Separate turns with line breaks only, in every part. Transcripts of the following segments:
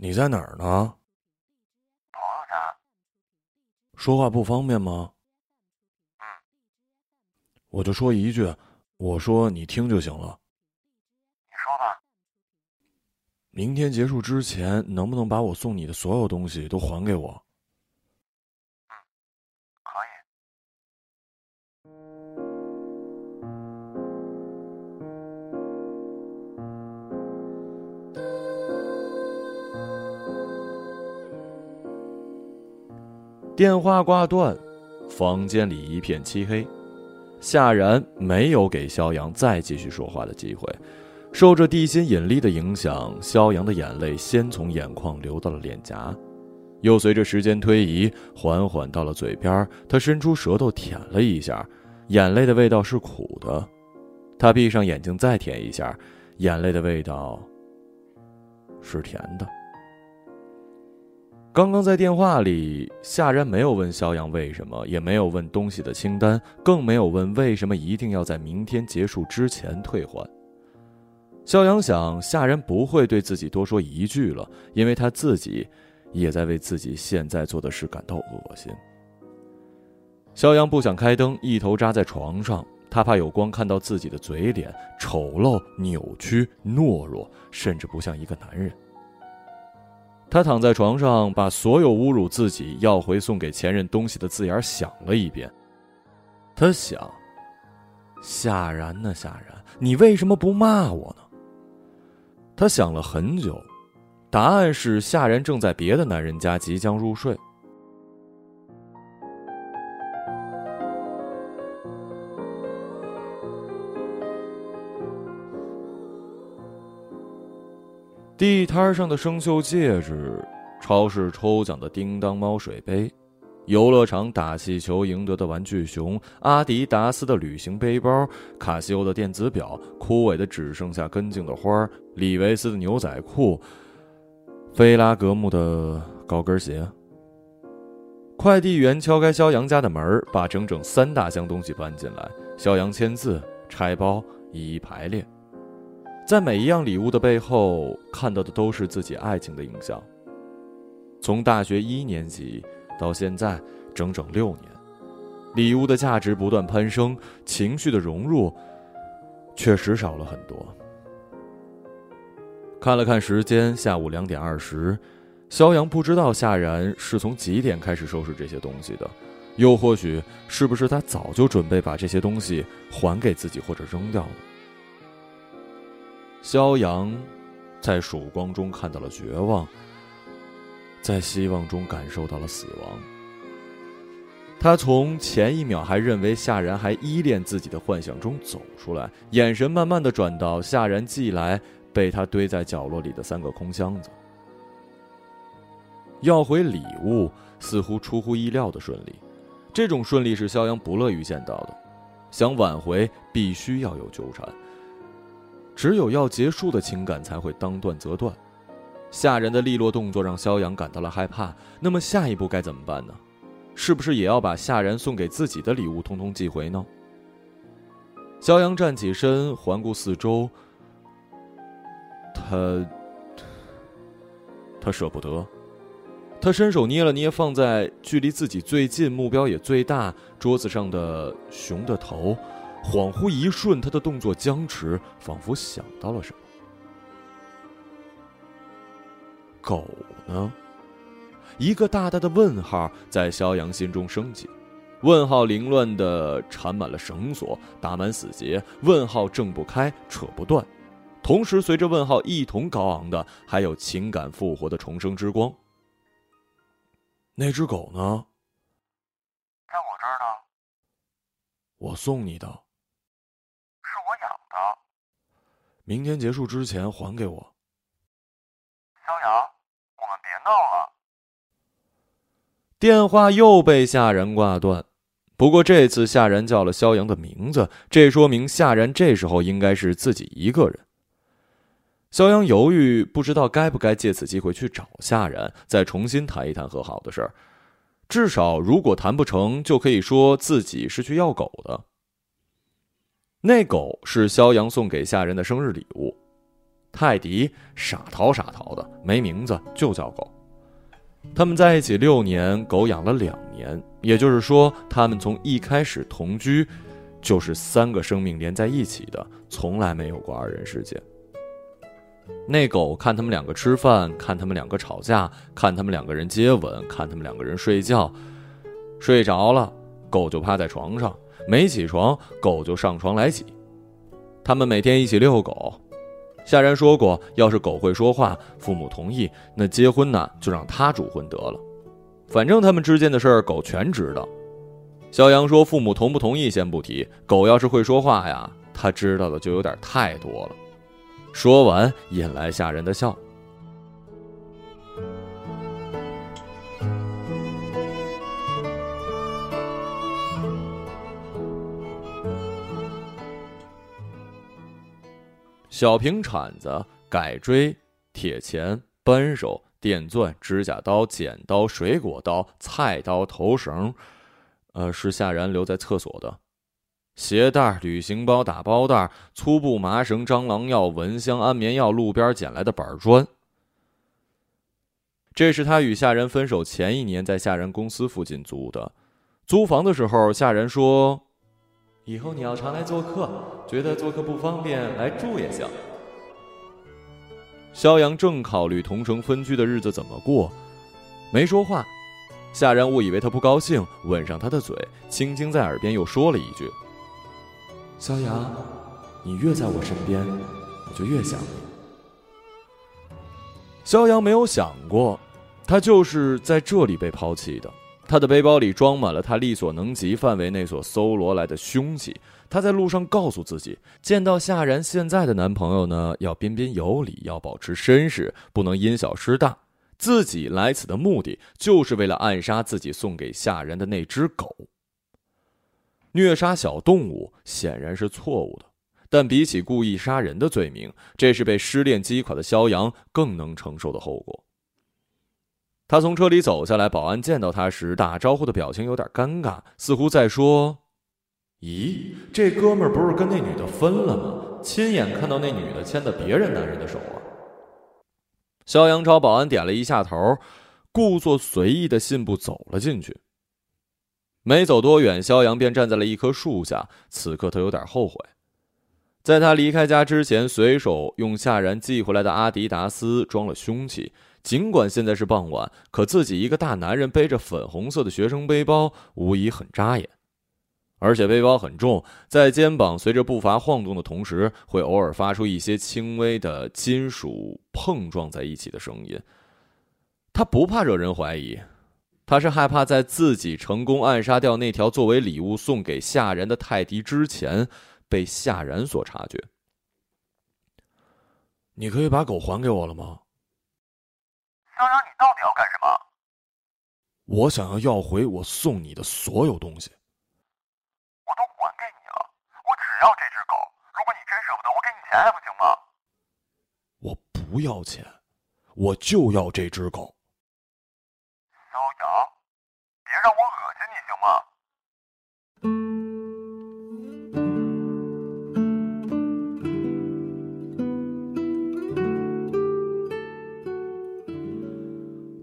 你在哪儿呢？
朋友家。
说话不方便吗？
嗯。
我就说一句，我说你听就行了。
你说吧。
明天结束之前，能不能把我送你的所有东西都还给我？电话挂断，房间里一片漆黑。夏然没有给肖阳再继续说话的机会。受着地心引力的影响，肖阳的眼泪先从眼眶流到了脸颊，又随着时间推移，缓缓到了嘴边。他伸出舌头舔了一下，眼泪的味道是苦的。他闭上眼睛再舔一下，眼泪的味道是甜的。刚刚在电话里，夏然没有问肖阳为什么，也没有问东西的清单，更没有问为什么一定要在明天结束之前退还。肖阳想，夏然不会对自己多说一句了，因为他自己也在为自己现在做的事感到恶心。肖阳不想开灯，一头扎在床上，他怕有光看到自己的嘴脸，丑陋、扭曲、懦弱，甚至不像一个男人。他躺在床上，把所有侮辱自己、要回送给前任东西的字眼想了一遍。他想：夏然呢？夏然，你为什么不骂我呢？他想了很久，答案是夏然正在别的男人家即将入睡。地摊上的生锈戒指，超市抽奖的叮当猫水杯。游乐场打气球赢得的玩具熊，阿迪达斯的旅行背包，卡西欧的电子表，枯萎的只剩下根茎的花，李维斯的牛仔裤，菲拉格慕的高跟鞋。快递员敲开肖阳家的门，把整整三大箱东西搬进来。肖阳签字，拆包，一一排列，在每一样礼物的背后，看到的都是自己爱情的影像。从大学一年级。到现在整整六年，礼物的价值不断攀升，情绪的融入确实少了很多。看了看时间，下午两点二十，肖阳不知道夏然是从几点开始收拾这些东西的，又或许是不是他早就准备把这些东西还给自己或者扔掉了。肖阳在曙光中看到了绝望。在希望中感受到了死亡。他从前一秒还认为夏然还依恋自己的幻想中走出来，眼神慢慢的转到夏然寄来被他堆在角落里的三个空箱子。要回礼物似乎出乎意料的顺利，这种顺利是肖阳不乐于见到的。想挽回，必须要有纠缠。只有要结束的情感才会当断则断。吓人的利落动作让肖阳感到了害怕。那么下一步该怎么办呢？是不是也要把夏然送给自己的礼物通通寄回呢？肖阳站起身，环顾四周。他，他舍不得。他伸手捏了捏放在距离自己最近、目标也最大桌子上的熊的头，恍惚一瞬，他的动作僵持，仿佛想到了什么。狗呢？一个大大的问号在肖阳心中升起，问号凌乱的缠满了绳索，打满死结，问号挣不开，扯不断。同时，随着问号一同高昂的，还有情感复活的重生之光。那只狗呢？
在我这儿呢。
我送你的。
是我养的。
明天结束之前还给我。
肖阳。我们别闹了！
电话又被夏然挂断，不过这次夏然叫了肖阳的名字，这说明夏然这时候应该是自己一个人。肖阳犹豫，不知道该不该借此机会去找夏然，再重新谈一谈和好的事儿。至少，如果谈不成就可以说自己是去要狗的。那狗是肖阳送给夏然的生日礼物。泰迪傻淘傻淘的，没名字就叫狗。他们在一起六年，狗养了两年，也就是说，他们从一开始同居，就是三个生命连在一起的，从来没有过二人世界。那狗看他们两个吃饭，看他们两个吵架，看他们两个人接吻，看他们两个人睡觉，睡着了，狗就趴在床上，没起床，狗就上床来挤。他们每天一起遛狗。夏然说过，要是狗会说话，父母同意，那结婚呢就让他主婚得了。反正他们之间的事儿，狗全知道。肖阳说，父母同不同意先不提，狗要是会说话呀，他知道的就有点太多了。说完，引来夏人的笑。小平铲子、改锥、铁钳、扳手、电钻、指甲刀、剪刀、水果刀、菜刀、头绳，呃，是夏然留在厕所的。鞋带、旅行包、打包袋、粗布、麻绳、蟑螂药、蚊香、安眠药、路边捡来的板砖。这是他与夏然分手前一年在夏然公司附近租的。租房的时候，夏然说。以后你要常来做客，觉得做客不方便，来住也行。肖阳正考虑同城分居的日子怎么过，没说话。夏然误以为他不高兴，吻上他的嘴，轻轻在耳边又说了一句：“肖阳，你越在我身边，我就越想你。”肖阳没有想过，他就是在这里被抛弃的。他的背包里装满了他力所能及范围内所搜罗来的凶器。他在路上告诉自己，见到夏然现在的男朋友呢，要彬彬有礼，要保持绅士，不能因小失大。自己来此的目的，就是为了暗杀自己送给夏然的那只狗。虐杀小动物显然是错误的，但比起故意杀人的罪名，这是被失恋击垮的肖阳更能承受的后果。他从车里走下来，保安见到他时打招呼的表情有点尴尬，似乎在说：“咦，这哥们儿不是跟那女的分了吗？亲眼看到那女的牵的别人男人的手啊！”肖阳朝保安点了一下头，故作随意的信步走了进去。没走多远，肖阳便站在了一棵树下。此刻他有点后悔，在他离开家之前，随手用夏然寄回来的阿迪达斯装了凶器。尽管现在是傍晚，可自己一个大男人背着粉红色的学生背包，无疑很扎眼。而且背包很重，在肩膀随着步伐晃动的同时，会偶尔发出一些轻微的金属碰撞在一起的声音。他不怕惹人怀疑，他是害怕在自己成功暗杀掉那条作为礼物送给夏然的泰迪之前，被夏然所察觉。你可以把狗还给我了吗？
肖阳，你到底要干什么？
我想要要回我送你的所有东西。
我都还给你了，我只要这只狗。如果你真舍不得，我给你钱还不行吗？
我不要钱，我就要这只狗。
肖阳，别让我恶心你行吗？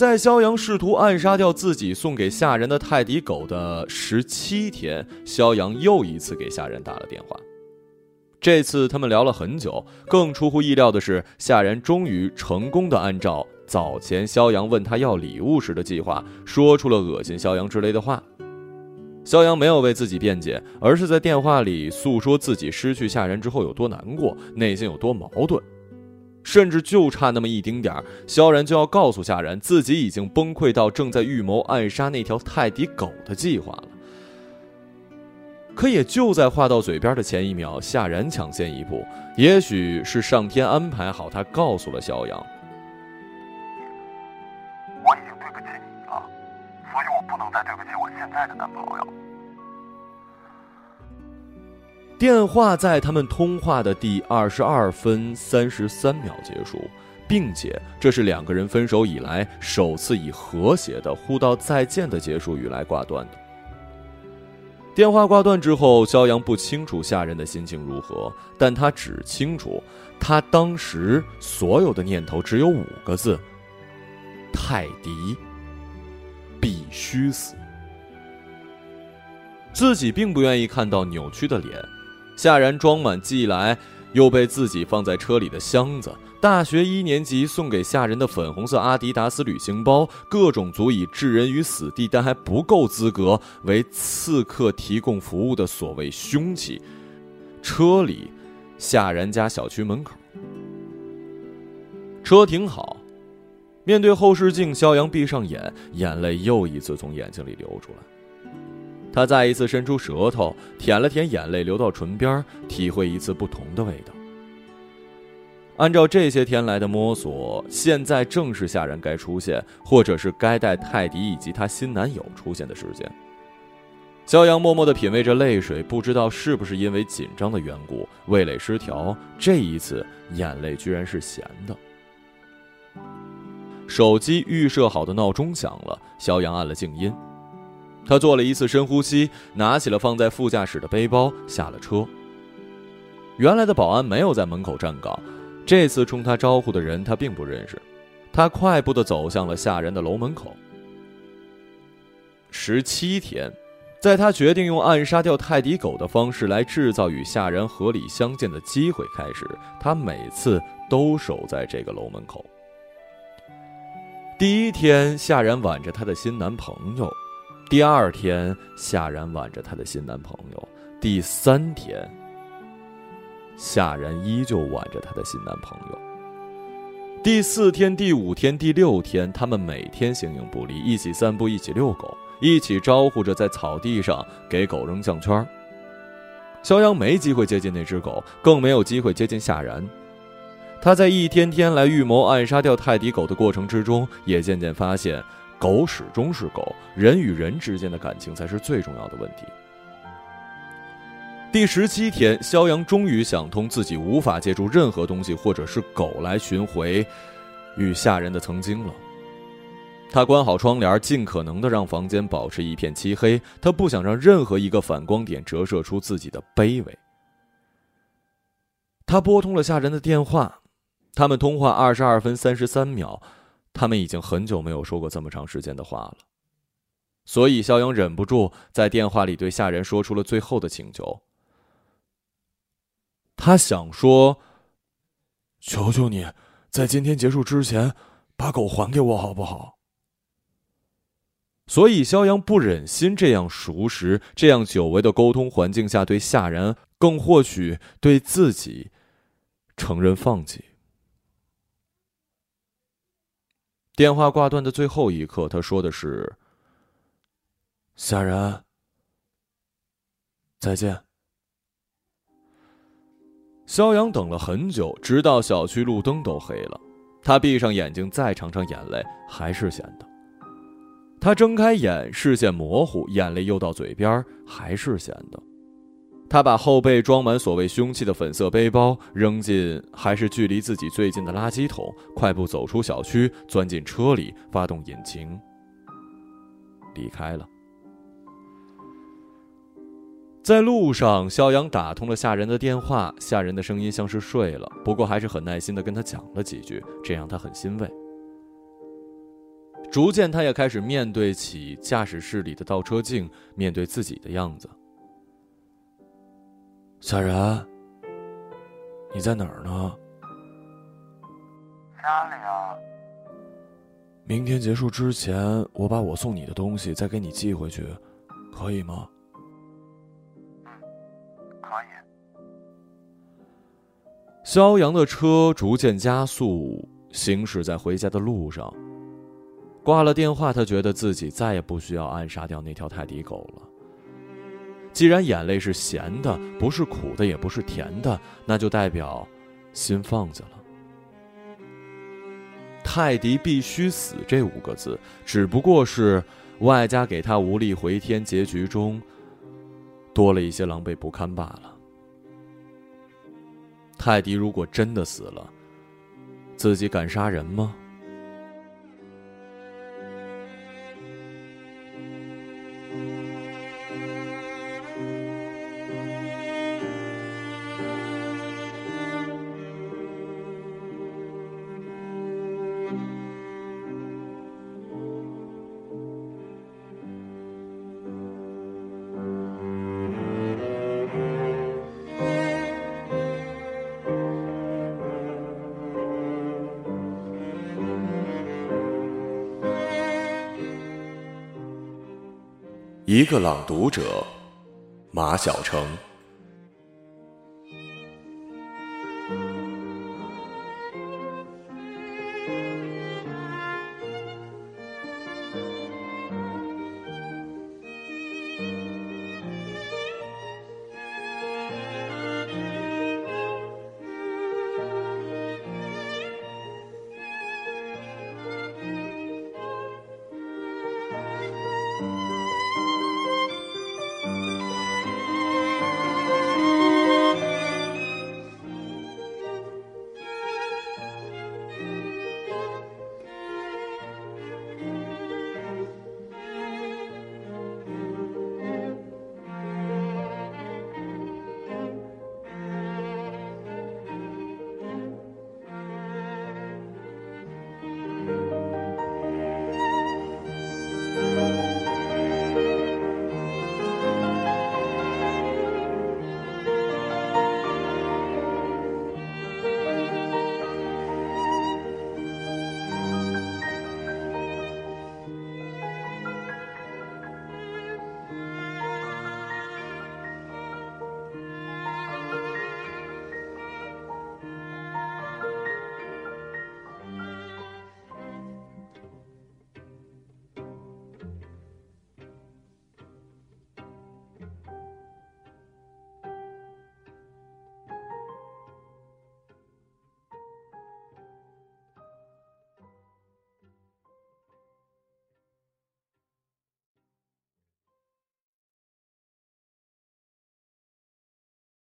在肖阳试图暗杀掉自己送给夏人的泰迪狗的十七天，肖阳又一次给夏人打了电话。这次他们聊了很久，更出乎意料的是，夏人终于成功的按照早前肖阳问他要礼物时的计划，说出了恶心肖阳之类的话。肖阳没有为自己辩解，而是在电话里诉说自己失去夏人之后有多难过，内心有多矛盾。甚至就差那么一丁点儿，萧然就要告诉夏然，自己已经崩溃到正在预谋暗杀那条泰迪狗的计划了。可也就在话到嘴边的前一秒，夏然抢先一步，也许是上天安排好，他告诉了萧阳：“
我已经对不起你了，所以我不能再对不起我现在的男朋友。”
电话在他们通话的第二十二分三十三秒结束，并且这是两个人分手以来首次以和谐的互道再见的结束语来挂断的。电话挂断之后，肖阳不清楚下人的心情如何，但他只清楚，他当时所有的念头只有五个字：泰迪必须死。自己并不愿意看到扭曲的脸，夏然装满寄来又被自己放在车里的箱子。大学一年级送给下人的粉红色阿迪达斯旅行包，各种足以置人于死地但还不够资格为刺客提供服务的所谓凶器，车里，夏然家小区门口，车停好，面对后视镜，肖阳闭上眼，眼泪又一次从眼睛里流出来，他再一次伸出舌头舔了舔眼泪流到唇边，体会一次不同的味道。按照这些天来的摸索，现在正是夏然该出现，或者是该带泰迪以及她新男友出现的时间。肖阳默默地品味着泪水，不知道是不是因为紧张的缘故，味蕾失调，这一次眼泪居然是咸的。手机预设好的闹钟响了，肖阳按了静音。他做了一次深呼吸，拿起了放在副驾驶的背包，下了车。原来的保安没有在门口站岗。这次冲他招呼的人，他并不认识。他快步的走向了夏然的楼门口。十七天，在他决定用暗杀掉泰迪狗的方式来制造与夏然合理相见的机会开始，他每次都守在这个楼门口。第一天，夏然挽着她的新男朋友；第二天，夏然挽着她的新男朋友；第三天。夏然依旧挽着她的新男朋友。第四天、第五天、第六天，他们每天形影不离，一起散步，一起遛狗，一起招呼着在草地上给狗扔项圈。肖央没机会接近那只狗，更没有机会接近夏然。他在一天天来预谋暗杀掉泰迪狗的过程之中，也渐渐发现，狗始终是狗，人与人之间的感情才是最重要的问题。第十七天，肖阳终于想通，自己无法借助任何东西或者是狗来寻回与下人的曾经了。他关好窗帘，尽可能的让房间保持一片漆黑。他不想让任何一个反光点折射出自己的卑微。他拨通了下人的电话，他们通话二十二分三十三秒，他们已经很久没有说过这么长时间的话了。所以，肖阳忍不住在电话里对夏然说出了最后的请求。他想说：“求求你，在今天结束之前，把狗还给我，好不好？”所以，肖阳不忍心这样熟识、这样久违的沟通环境下对夏然，更或许对自己承认放弃。电话挂断的最后一刻，他说的是：“夏然，再见。”肖阳等了很久，直到小区路灯都黑了。他闭上眼睛，再尝尝眼泪，还是咸的。他睁开眼，视线模糊，眼泪又到嘴边，还是咸的。他把后背装满所谓凶器的粉色背包扔进还是距离自己最近的垃圾桶，快步走出小区，钻进车里，发动引擎，离开了。在路上，肖阳打通了夏人的电话。夏人的声音像是睡了，不过还是很耐心的跟他讲了几句，这让他很欣慰。逐渐，他也开始面对起驾驶室里的倒车镜，面对自己的样子。夏然，你在哪儿呢？
家里啊。
明天结束之前，我把我送你的东西再给你寄回去，可以吗？嗯，可以肖阳的车逐渐加速，行驶在回家的路上。挂了电话，他觉得自己再也不需要暗杀掉那条泰迪狗了。既然眼泪是咸的，不是苦的，也不是甜的，那就代表心放下了。泰迪必须死这五个字，只不过是外加给他无力回天结局中多了一些狼狈不堪罢了。泰迪如果真的死了，自己敢杀人吗？一个朗读者，马晓成。